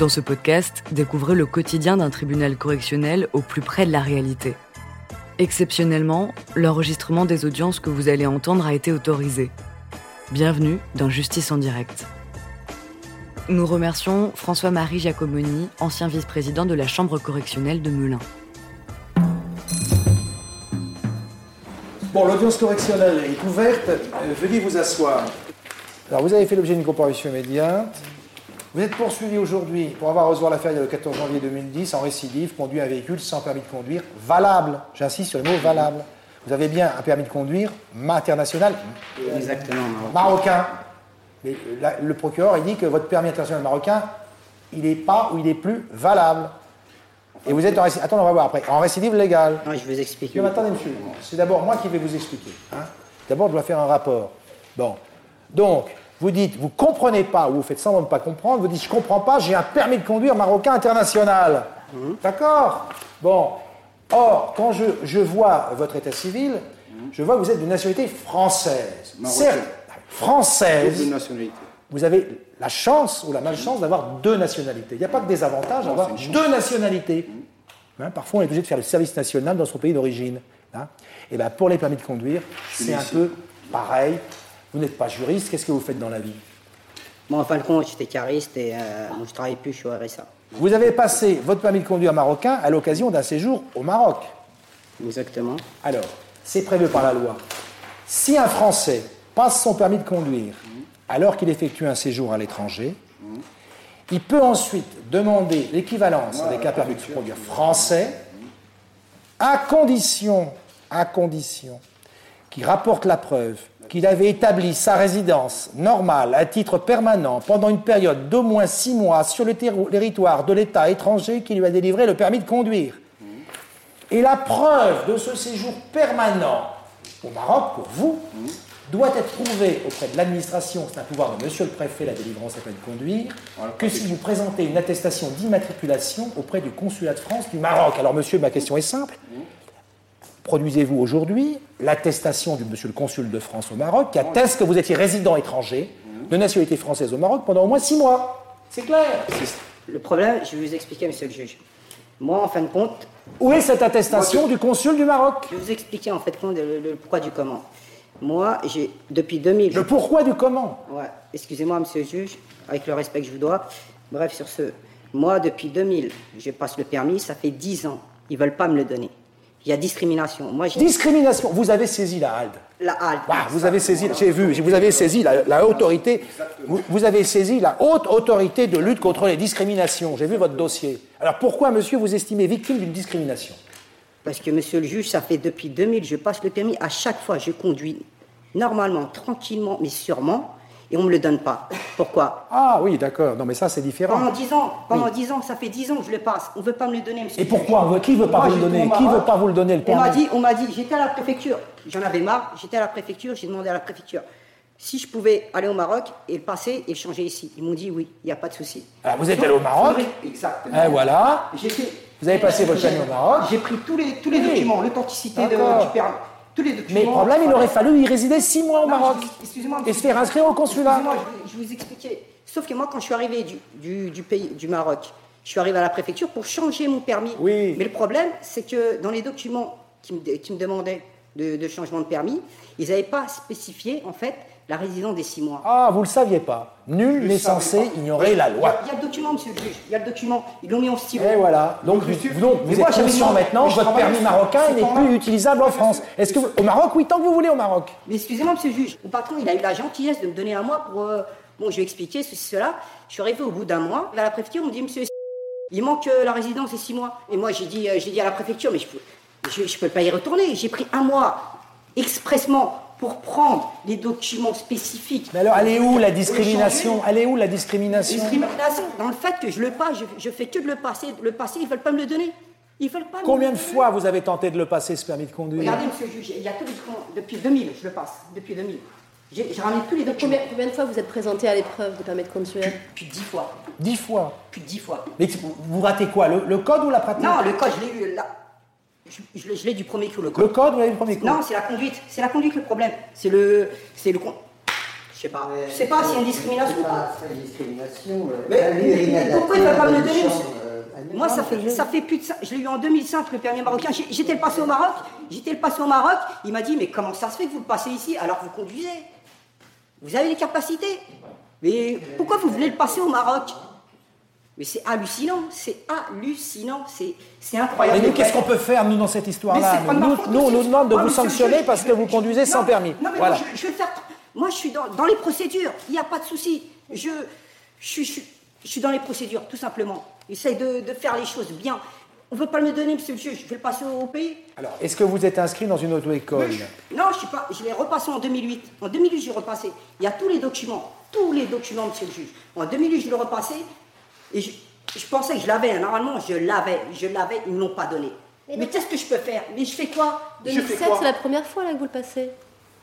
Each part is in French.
Dans ce podcast, découvrez le quotidien d'un tribunal correctionnel au plus près de la réalité. Exceptionnellement, l'enregistrement des audiences que vous allez entendre a été autorisé. Bienvenue dans Justice en direct. Nous remercions François-Marie Giacomoni, ancien vice-président de la Chambre correctionnelle de Melun. Bon, l'audience correctionnelle est ouverte. Euh, veuillez vous asseoir. Alors, vous avez fait l'objet d'une comparution immédiate. Vous êtes poursuivi aujourd'hui pour avoir reçu l'affaire le 14 janvier 2010 en récidive, conduit un véhicule sans permis de conduire valable. J'insiste sur le mot valable. Vous avez bien un permis de conduire international Exactement. marocain. Mais la- le procureur il dit que votre permis international marocain, il n'est pas ou il n'est plus valable. Et vous êtes en récidive. Attends, on va voir après. En récidive légale. Non, je vous explique. Mais attendez, monsieur. C'est d'abord moi qui vais vous expliquer. hein. D'abord, je dois faire un rapport. Bon. Donc, vous dites, vous comprenez pas, ou vous faites semblant de ne pas comprendre, vous dites, je comprends pas, j'ai un permis de conduire marocain international. D'accord? Bon. Or, quand je, je vois votre état civil, je vois que vous êtes d'une nationalité française. Certes, française. Nationalité. Vous avez la chance ou la malchance d'avoir deux nationalités. Il n'y a pas de désavantage une chance. deux nationalités. Hein, parfois, on est obligé de faire le service national dans son pays d'origine. hein. Et ben, pour les permis de conduire, c'est un peu pareil. Vous n'êtes pas juriste, qu'est-ce que vous faites dans la vie? Moi, en fin de compte, j'étais cariste et euh, je travaille plus, je suis au RSA. Vous avez passé votre permis de conduire marocain à l'occasion d'un séjour au Maroc. Exactement. Alors, c'est prévu par la loi. Si un Français passe son permis de conduire alors qu'il effectue un séjour à l'étranger, il peut ensuite demander l'équivalence avec un permis de conduire français à condition, à condition qu'il rapporte la preuve qu'il avait établi sa résidence normale à titre permanent pendant une période d'au moins six mois sur le territoire de l'État étranger qui lui a délivré le permis de conduire. Et la preuve de ce séjour permanent au Maroc, pour vous, doit être prouvée auprès de l'administration, c'est un pouvoir de monsieur le préfet, la délivrance et de conduire, que si vous présentez une attestation d'immatriculation auprès du consulat de France du Maroc. Alors monsieur, ma question est simple. Produisez-vous aujourd'hui l'attestation du monsieur le consul de France au Maroc qui atteste que vous étiez résident étranger de nationalité française au Maroc pendant au moins six mois C'est clair Le problème, je vais vous expliquer, monsieur le juge. Moi, en fin de compte, Où est cette attestation du consul du Maroc? Je vais vous expliquer en fait compte le, le pourquoi du comment. Moi, j'ai depuis 2000. Le pourquoi du comment? Ouais, excusez-moi, monsieur le juge, avec le respect que je vous dois. Bref, sur ce, moi, depuis 2000, je passe le permis, ça fait 10 ans. Ils veulent pas me le donner. Il y a discrimination. Moi, Discrimination. Vous avez saisi la HALD. la halte. Ah, vous avez saisi, j'ai vu, vous avez saisi la, la autorité, vous, vous avez saisi la haute autorité de lutte contre les discriminations. J'ai vu votre dossier. Alors pourquoi, monsieur, vous estimez victime d'une discrimination? Parce que, monsieur le juge, ça fait depuis 2000, je passe le permis. À chaque fois, je conduis normalement, tranquillement, mais sûrement, et on ne me le donne pas. Pourquoi Ah oui, d'accord. Non, mais ça, c'est différent. Pendant 10 ans, pendant 10 ans, ça fait 10 ans que je le passe. On ne veut pas me le donner, monsieur Et pourquoi Qui veut pas Moi, vous le donner Qui veut pas vous le donner, le On m'a dit, on m'a dit, j'étais à la préfecture. J'en avais marre, j'étais à la préfecture, j'ai demandé à la préfecture si je pouvais aller au Maroc et le passer et le changer ici. Ils m'ont dit oui, il n'y a pas de souci. Alors, vous êtes allé au Maroc Exactement. Et voilà. Fait- Vous avez passé votre permis au Maroc J'ai pris tous les, tous les Oui. documents, l'authenticité du permis, tous les documents. Mais le problème, il aurait fallu y résider six mois au Non, Maroc. Et se faire inscrire au consulat. Excusez-moi, je, vous expliquer. Sauf que moi, quand je suis arrivé du, du- du pays, du Maroc, je suis arrivé à la préfecture pour changer mon permis. Oui. Mais le problème, c'est que dans les documents qui me, qui me demandaient de, de changement de permis, ils n'avaient pas spécifié, en fait, la résidence des six mois. Ah, vous le saviez pas. Nul n'est censé ignorer la Il y, loi. a, il y a le document, monsieur le juge. Il y a le document. Ils l'ont mis en stylo. Et voilà. Donc, vous, donc, Mais vous moi, êtes j'avais conscient maintenant que votre permis marocain n'est plus utilisable en France. Est-ce que vous- au Maroc, oui, tant que vous voulez au Maroc. Mais excusez-moi, monsieur le juge, mon patron, il a eu la gentillesse de me donner un mois pour. euh, bon, je vais expliquer ceci, cela. Je suis arrivé au bout d'un mois. À la préfecture, on me dit, monsieur, il manque euh, la résidence et six mois. Et moi, j'ai dit, euh, j'ai dit à la préfecture, mais je peux, je, je peux pas y retourner. J'ai pris un mois expressement pour prendre les documents spécifiques. Mais alors, elle est où la discrimination? Elle est où la discrimination? Discrimination dans le fait que je le passe, je, je fais que de le passer, le passer, ils veulent pas me le donner. Ils veulent pas me Combien de fois vous avez tenté de le passer, ce permis de conduire? Regardez, monsieur le juge, il y a documents. Depuis 2000, je le passe. Depuis 2000. J'ai j'ai ramené tous les documents. Combien, combien de fois vous êtes présenté à l'épreuve de permis de conduire? Plus de 10 fois. Dix fois? Plus de 10 fois. Mais vous ratez quoi le, le code ou la pratique? Non, le code, je l'ai eu là. Je, je l'ai- je l'ai du premier coup, le Le code. code, vous l'avez le premier coup Non, c'est la conduite. C'est la conduite le problème. C'est le. C'est le. con- Je sais pas. Je sais pas s'il y a une discrimination ou pas. C'est une discrimination. euh, Mais- pourquoi il va pas me le donner, euh. Moi, ça fait, ça fait plus de ça. Je l'ai eu en 2005, le permis marocain. J'étais le passé au Maroc. J'étais le passé au Maroc. Il m'a dit, mais comment ça se fait que vous le passez ici alors que vous conduisez? Vous avez les capacités. Mais pourquoi vous voulez le passer au Maroc? Mais c'est hallucinant. C'est hallucinant. C'est incroyable. nous, qu'est-ce qu'on peut faire, nous, dans cette Mais histoire-là Nous, nous, on nous demande de Moi, vous sanctionner parce que vous conduisez sans permis. Non, mais Voilà. moi, je, je vais le faire. Moi, je suis dans, dans les procédures. Il n'y a pas de souci. Je, je, suis- dans les procédures, tout simplement. J'essaye de, de faire les choses bien. On ne veut pas me le donner, monsieur le juge. Je vais le passer au, au pays. Alors, est-ce que vous êtes inscrit dans une auto-école Non, je suis pas. Je l'ai repassé en 2008. En 2008, j'ai repassé. Il y a tous les documents. Tous les documents, monsieur le juge. En 2008, je l'ai repassé. Et je, je pensais que je l'avais. hein. Normalement, je l'avais. Je l'avais. Ils ne l'ont pas donné. Mais qu'est-ce que je peux faire? Mais je fais quoi? Je fais 2007, quoi? c'est la première fois là que vous le passez?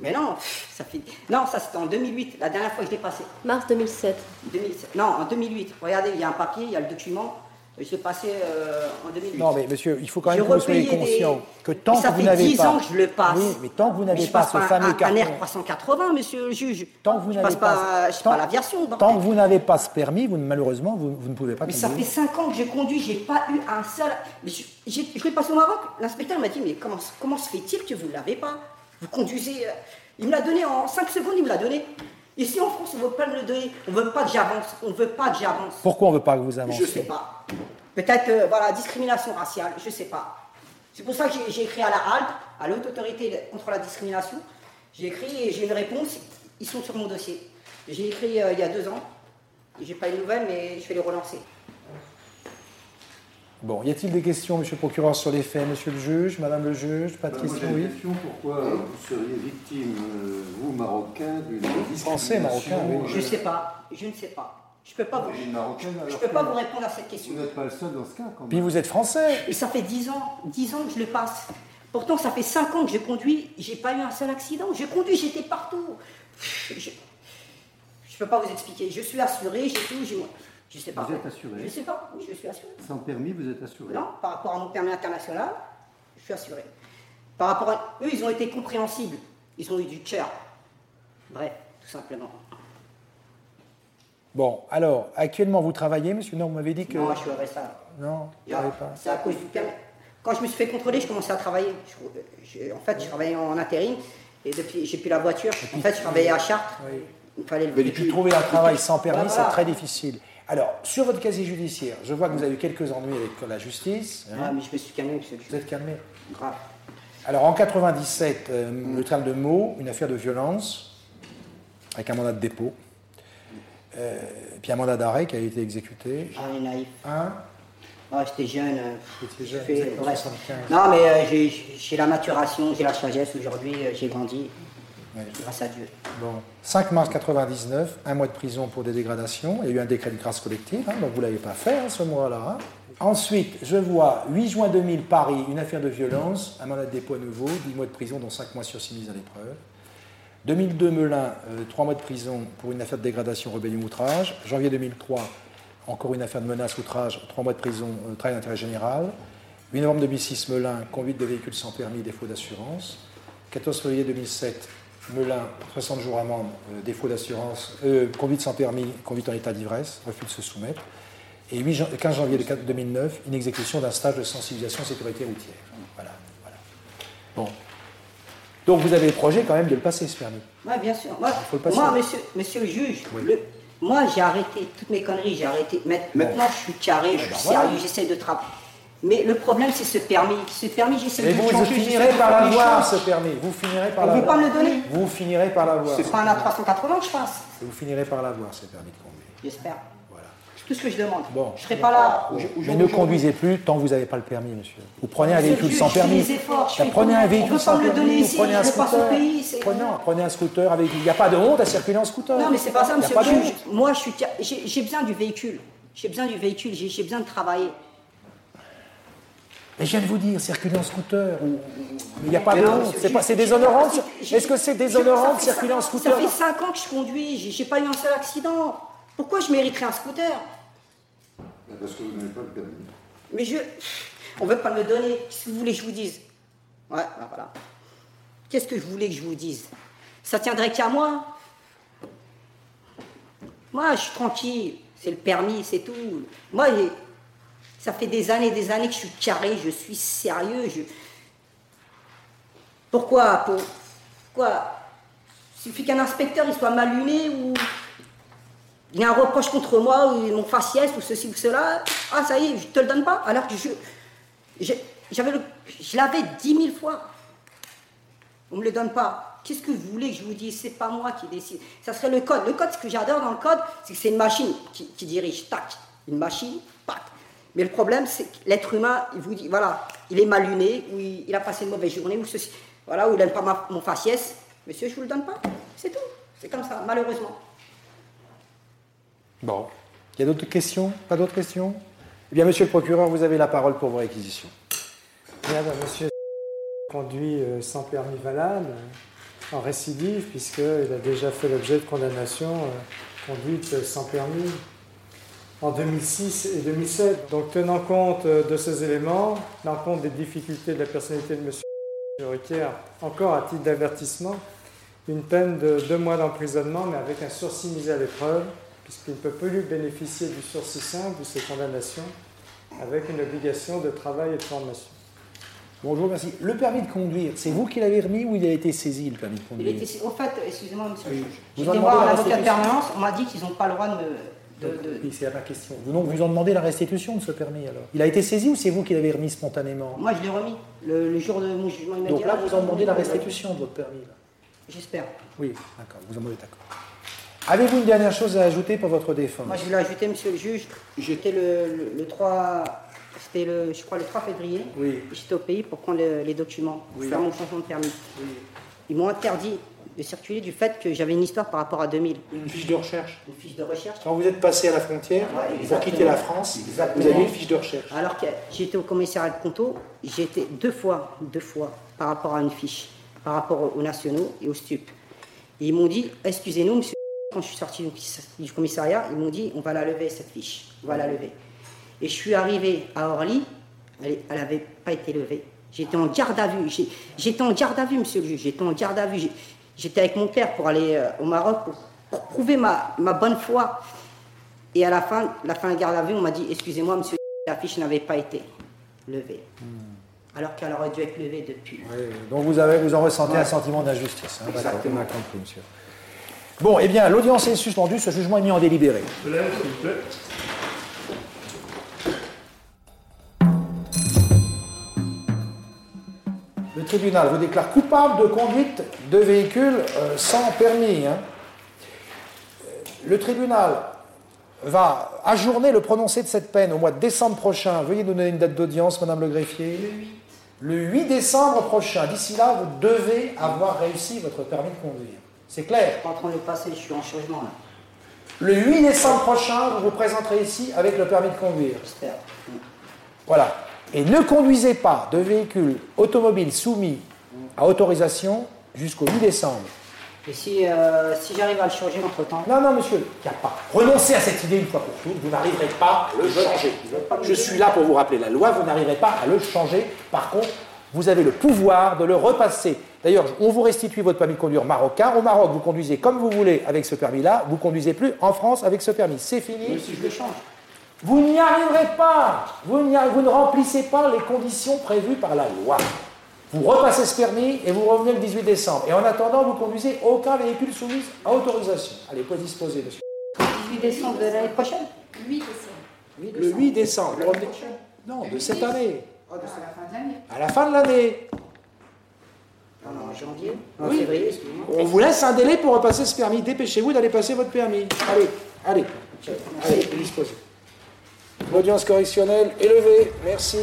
Mais non, ça fait. Non, ça c'était en 2008, la dernière fois que je l'ai passé. Mars 2007. 2007. Non, en 2008. Regardez, il y a un papier, il y a le document. Je l'ai passé euh, en 2008. Non, mais monsieur, il faut quand même que vous soyez des- conscient que tant Mais ça que vous fait n'avez 10 pas. ans que je le passe. Oui, mais tant que vous n'avez je pas ce fameux un, un carton. R380, monsieur le juge. Tant que vous je n'avez pas, je tant- pas l'aviation. Tant que vous n'avez pas ce permis, vous, malheureusement, vous, vous ne pouvez pas Mais ça fait 5 ans que j'ai conduit, j'ai pas eu un seul. Mais je, j'ai- je l'ai passé au Maroc, l'inspecteur m'a dit Mais comment, comment se fait-il que vous ne l'avez pas? Vous conduisez. euh, Il me l'a donné en 5 secondes, il me l'a donné. Ici en France, on ne veut pas me le donner. On ne veut pas que j'avance. On ne veut pas que j'avance. Pourquoi on ne veut pas que vous avanciez Je sais pas. Peut-être, euh, voilà, discrimination raciale, je sais pas. C'est pour ça que j'ai- écrit à la HALP, à l'Haute Autorité contre la discrimination. J'ai écrit et j'ai une réponse. Ils sont sur mon dossier. J'ai écrit euh, il y a deux ans. J'ai pas eu de nouvelles, mais je vais les relancer. Bon, y a-t-il des questions, monsieur le procureur, sur les faits, monsieur le juge, madame le juge Pas de questions, oui question, pourquoi vous seriez victime, euh, vous, Marocain, d'une discrimination Français, Marocain, oui. Je sais pas. Je ne sais pas. Je peux pas vous, marocaine, je peux pas vous répondre à cette question. Vous n'êtes pas le seul dans ce cas, quand Puis même. vous êtes français Et ça fait 10 ans, 10 ans que je le passe. Pourtant, ça fait 5 ans que je conduis, j'ai pas eu un seul accident. Je conduis, j'étais partout. Je, je peux pas vous expliquer. Je suis assuré, j'ai tout, j'ai je sais pas. Vous êtes assuré Je sais pas, oui, je suis assuré. Sans permis, vous êtes assuré. Non, par rapport à mon permis international, je suis assuré. Par rapport à eux, ils ont été compréhensibles. Ils ont eu du cœur. Bref, tout simplement. Bon, alors, actuellement, vous travaillez, monsieur Non, vous m'avez dit que... Moi, je suis au RSA. Non, pas. C'est à cause du permis. Quand je me suis fait contrôler, je commençais à travailler. Je- je- en fait, je travaillais en intérim. Et depuis, j'ai plus la voiture. En fait, je travaillais à Chartres. Oui. Il fallait le Et puis trouver un travail sans permis, Voilà. c'est très difficile. Alors, sur votre casier judiciaire, je vois que vous avez eu quelques ennuis avec la justice. hein. Ah, mais je me suis calmé, monsieur Vous êtes calmé Grave. Alors, en 97, euh, le tribunal de Meaux, une affaire de violence, avec un mandat de dépôt, euh, puis un mandat d'arrêt qui a été exécuté. Ah, les naïfs. Un, Ah, j'étais jeune. euh, jeune, fait- vous êtes en bref. 75. Non, mais euh, j'ai- la maturation, j'ai la sagesse aujourd'hui, j'ai grandi. Grâce à Dieu. Bon. 5 mars 99, un mois de prison pour des dégradations. Il y a eu un décret de grâce collective, hein, donc vous ne l'avez pas fait hein, ce mois-là. hein. Ensuite, je vois 8 juin 2000, Paris, une affaire de violence, un mandat de dépôt nouveau, 10 mois de prison, dont 5 mois sur 6 mises à l'épreuve. 2002, Melun, 3 mois de prison pour une affaire de dégradation, rébellion, outrage. Janvier 2003, encore une affaire de menace, outrage, 3 mois de prison, euh, travail d'intérêt général. 8 novembre 2006, Melun, conduite de véhicule sans permis, défaut d'assurance. 14 février 2007, Melun, 60 jours amende, euh, défaut d'assurance, euh, conduite sans permis, conduite en état d'ivresse, refus de se soumettre. Et 8 jan- 15 janvier 2009, une exécution d'un stage de sensibilisation sécurité routière. Voilà, voilà. Bon. Donc vous avez le projet quand même de le passer ce permis. Oui, bien sûr. Moi, faut le passer. moi, monsieur, monsieur le juge, le- moi j'ai arrêté toutes mes conneries, j'ai arrêté. Ma- Maintenant je suis carré, je suis ben voilà. sérieux, j'essaie de travailler. Mais le problème c'est ce permis. Ce permis, j'essaie de vous, vous changer, j'essaie finirez par l'avoir ce permis. Vous finirez par On ne l'avoir. pas me le donner. Vous finirez par l'avoir. C'est pas un A380 que je passe, Vous finirez par l'avoir ce permis de conduire. j'espère. Voilà. C'est tout ce que je demande. Bon. Je serai pas là. Mais ne conduisez plus tant que vous n'avez pas le permis, monsieur. Vous prenez un véhicule sans je fais permis. des efforts, je fais prenez un véhicule sans pas me le permis. donner ici, prenez un scooter. Prenez, un scooter avec. Il n'y a pas de honte à circuler en scooter. Non, mais c'est pas ça, monsieur. Moi, je suis, j'ai besoin du véhicule. J'ai besoin du véhicule, j'ai j'ai besoin de travailler. Mais je viens de vous dire, circuler en scooter. il n'y a pas Mais de non, honte. C'est déshonorant. Est-ce que c'est déshonorant de circuler en scooter Ça fait 5 ans que je conduis, j'ai pas eu un seul accident. Pourquoi je mériterais un scooter? Parce que vous n'avez pas le permis. Mais je. On veut pas me donner. Qu'est-ce que vous voulez que je vous dise? Ouais, bah voilà. Qu'est-ce que je voulais que je vous dise? Ça tiendrait qu'à moi? Moi, je suis tranquille. C'est le permis, c'est tout. Moi, ça fait des années et des années que je suis carré, je suis sérieux. Je... Pourquoi Pourquoi Il suffit qu'un inspecteur il soit mal ou il a un reproche contre moi ou mon faciès ou ceci ou cela. Ah, ça y est, je te le donne pas. Alors que je, j'avais je l'avais dix mille fois. On me le donne pas. Qu'est-ce que vous voulez que je vous dise? C'est pas moi qui décide. Ça serait le code. Le code, ce que j'adore dans le code, c'est que c'est une machine qui, dirige. Tac. Une machine. Mais le problème, c'est que l'être humain, il vous dit, voilà, il est mal luné, ou il, a passé une mauvaise journée, ou ceci, voilà, ou il n'aime pas mon faciès. Monsieur, je vous le donne pas. C'est tout. C'est comme ça, malheureusement. Bon. Il y a d'autres questions? Pas d'autres questions? Eh bien, monsieur le procureur, vous avez la parole pour vos réquisitions. Bien, ben, monsieur conduit euh, sans permis valable, euh, en récidive, puisqu'il a déjà fait l'objet de condamnation euh, conduite sans permis en 2006 et 2007. Donc, tenant compte de ces éléments, tenant compte des difficultés de la personnalité de monsieur, je requiert encore à titre d'avertissement une peine de deux mois d'emprisonnement, mais avec un sursis mis à l'épreuve puisqu'il ne peut plus bénéficier du sursis simple de ses condamnations avec une obligation de travail et de formation. Bonjour, merci. Le permis de conduire, c'est vous qui l'avez remis ou il a été saisi, le permis de conduire il Au fait, excusez-moi, monsieur le juge, j'ai été voir l'avocat de permanence, on m'a dit qu'ils n'ont pas le droit de me... De, Oui, c'est la question. Vous, donc, vous en demandez la restitution de ce permis alors? Il a été saisi ou c'est vous qui l'avez remis spontanément? Moi, je l'ai remis le, jour de mon jugement immédiat. Donc là, vous en demandez la restitution de votre permis J'espère. Oui, d'accord, vous en demandez d'accord. Avez-vous une dernière chose à ajouter pour votre défense Moi, je voulais ajouter, monsieur le juge, j'étais le, 3, c'était le, je crois le 3 février. Oui. J'étais au pays pour prendre les documents, pour faire mon changement de permis. Ils m'ont interdit de circuler du fait que j'avais une histoire par rapport à 2000. Une fiche de recherche Une fiche de recherche. Quand vous êtes passé à la frontière, pour quitter la France, vous avez une fiche de recherche. Alors que j'étais au commissariat de Conto, été deux fois, deux fois, par rapport à une fiche, par rapport aux nationaux et aux stupes. ils m'ont dit, excusez-nous, monsieur, quand je suis sorti du commissariat, ils m'ont dit on va la lever cette fiche, on va la lever. Et je suis arrivé à Orly, elle n'avait pas été levée. J'étais en garde à vue. J'étais en garde à vue, monsieur le juge. J'étais en garde à vue. J'étais avec mon père pour aller euh, au Maroc pour, prouver ma, ma, bonne foi. Et à la fin, la fin de la garde à vue, on m'a dit excusez-moi, monsieur, la fiche n'avait pas été levée. Hmm. Alors qu'elle aurait dû être levée depuis. donc vous, avez, vous en ressentez un sentiment d'injustice. Hein, Exactement. compris, monsieur. Bon, eh bien, l'audience est suspendue, ce jugement est mis en délibéré. Le tribunal vous déclare coupable de conduite de véhicule euh, sans permis. Hein. Le tribunal va ajourner le prononcé de cette peine au mois de décembre prochain. Veuillez nous donner une date d'audience, Madame le greffier. Le 8. Le 8 décembre prochain. D'ici là, vous devez avoir réussi votre permis de conduire. C'est clair Je suis en train de passer, je suis en changement là. Le 8 décembre prochain, vous vous présenterez ici avec le permis de conduire. J'espère. Voilà. Et ne conduisez pas de véhicule automobile soumis à autorisation jusqu'au 8 décembre. Et si, euh, si j'arrive à le changer entre temps Non, non, monsieur, il n'y a pas. Renoncez à cette idée une fois pour toutes, vous n'arriverez pas à le changer. Je suis là pour vous rappeler la loi, vous n'arriverez pas à le changer. Par contre, vous avez le pouvoir de le repasser. D'ailleurs, on vous restitue votre permis de conduire marocain. Au Maroc, vous conduisez comme vous voulez avec ce permis-là. Vous conduisez plus en France avec ce permis. C'est fini. Mais si je le change. Vous n'y arriverez pas. Vous, vous, ne remplissez pas les conditions prévues par la loi. Vous repassez ce permis et vous revenez le 18 décembre. Et en attendant, vous conduisez aucun véhicule soumis à autorisation. Allez, pouvez disposer, monsieur. 18 décembre de l'année prochaine? 8 décembre. Le 8 décembre. Non, de cette année. Oh, de la fin de l'année. À la fin de l'annez en janvier, en février, On vous laisse un délai pour repasser ce permis. Dépêchez-vous d'aller passer votre permis. Allez, allez. Allez, disposez. L'audience correctionnelle est levée. Merci.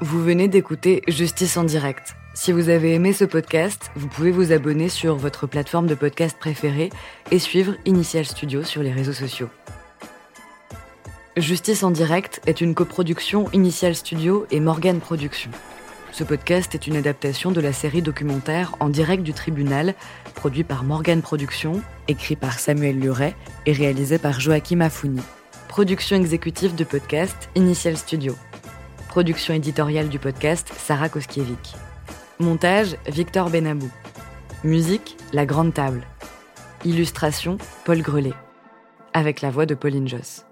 Vous venez d'écouter Justice en direct. Si vous avez aimé ce podcast, vous pouvez vous abonner sur votre plateforme de podcast préférée et suivre Initial Studio sur les réseaux sociaux. Justice en direct est une coproduction Initial Studio et Morgan Productions. Ce podcast est une adaptation de la série documentaire En direct du tribunal, produit par Morgan Productions, écrit par Samuel Luret et réalisé par Joachim Afouni. Production exécutive du podcast Initial Studio. Production éditoriale du podcast Sarah Koskiewicz. Montage Victor Benabou. Musique La Grande Table. Illustration Paul Grelet. Avec la voix de Pauline Josse.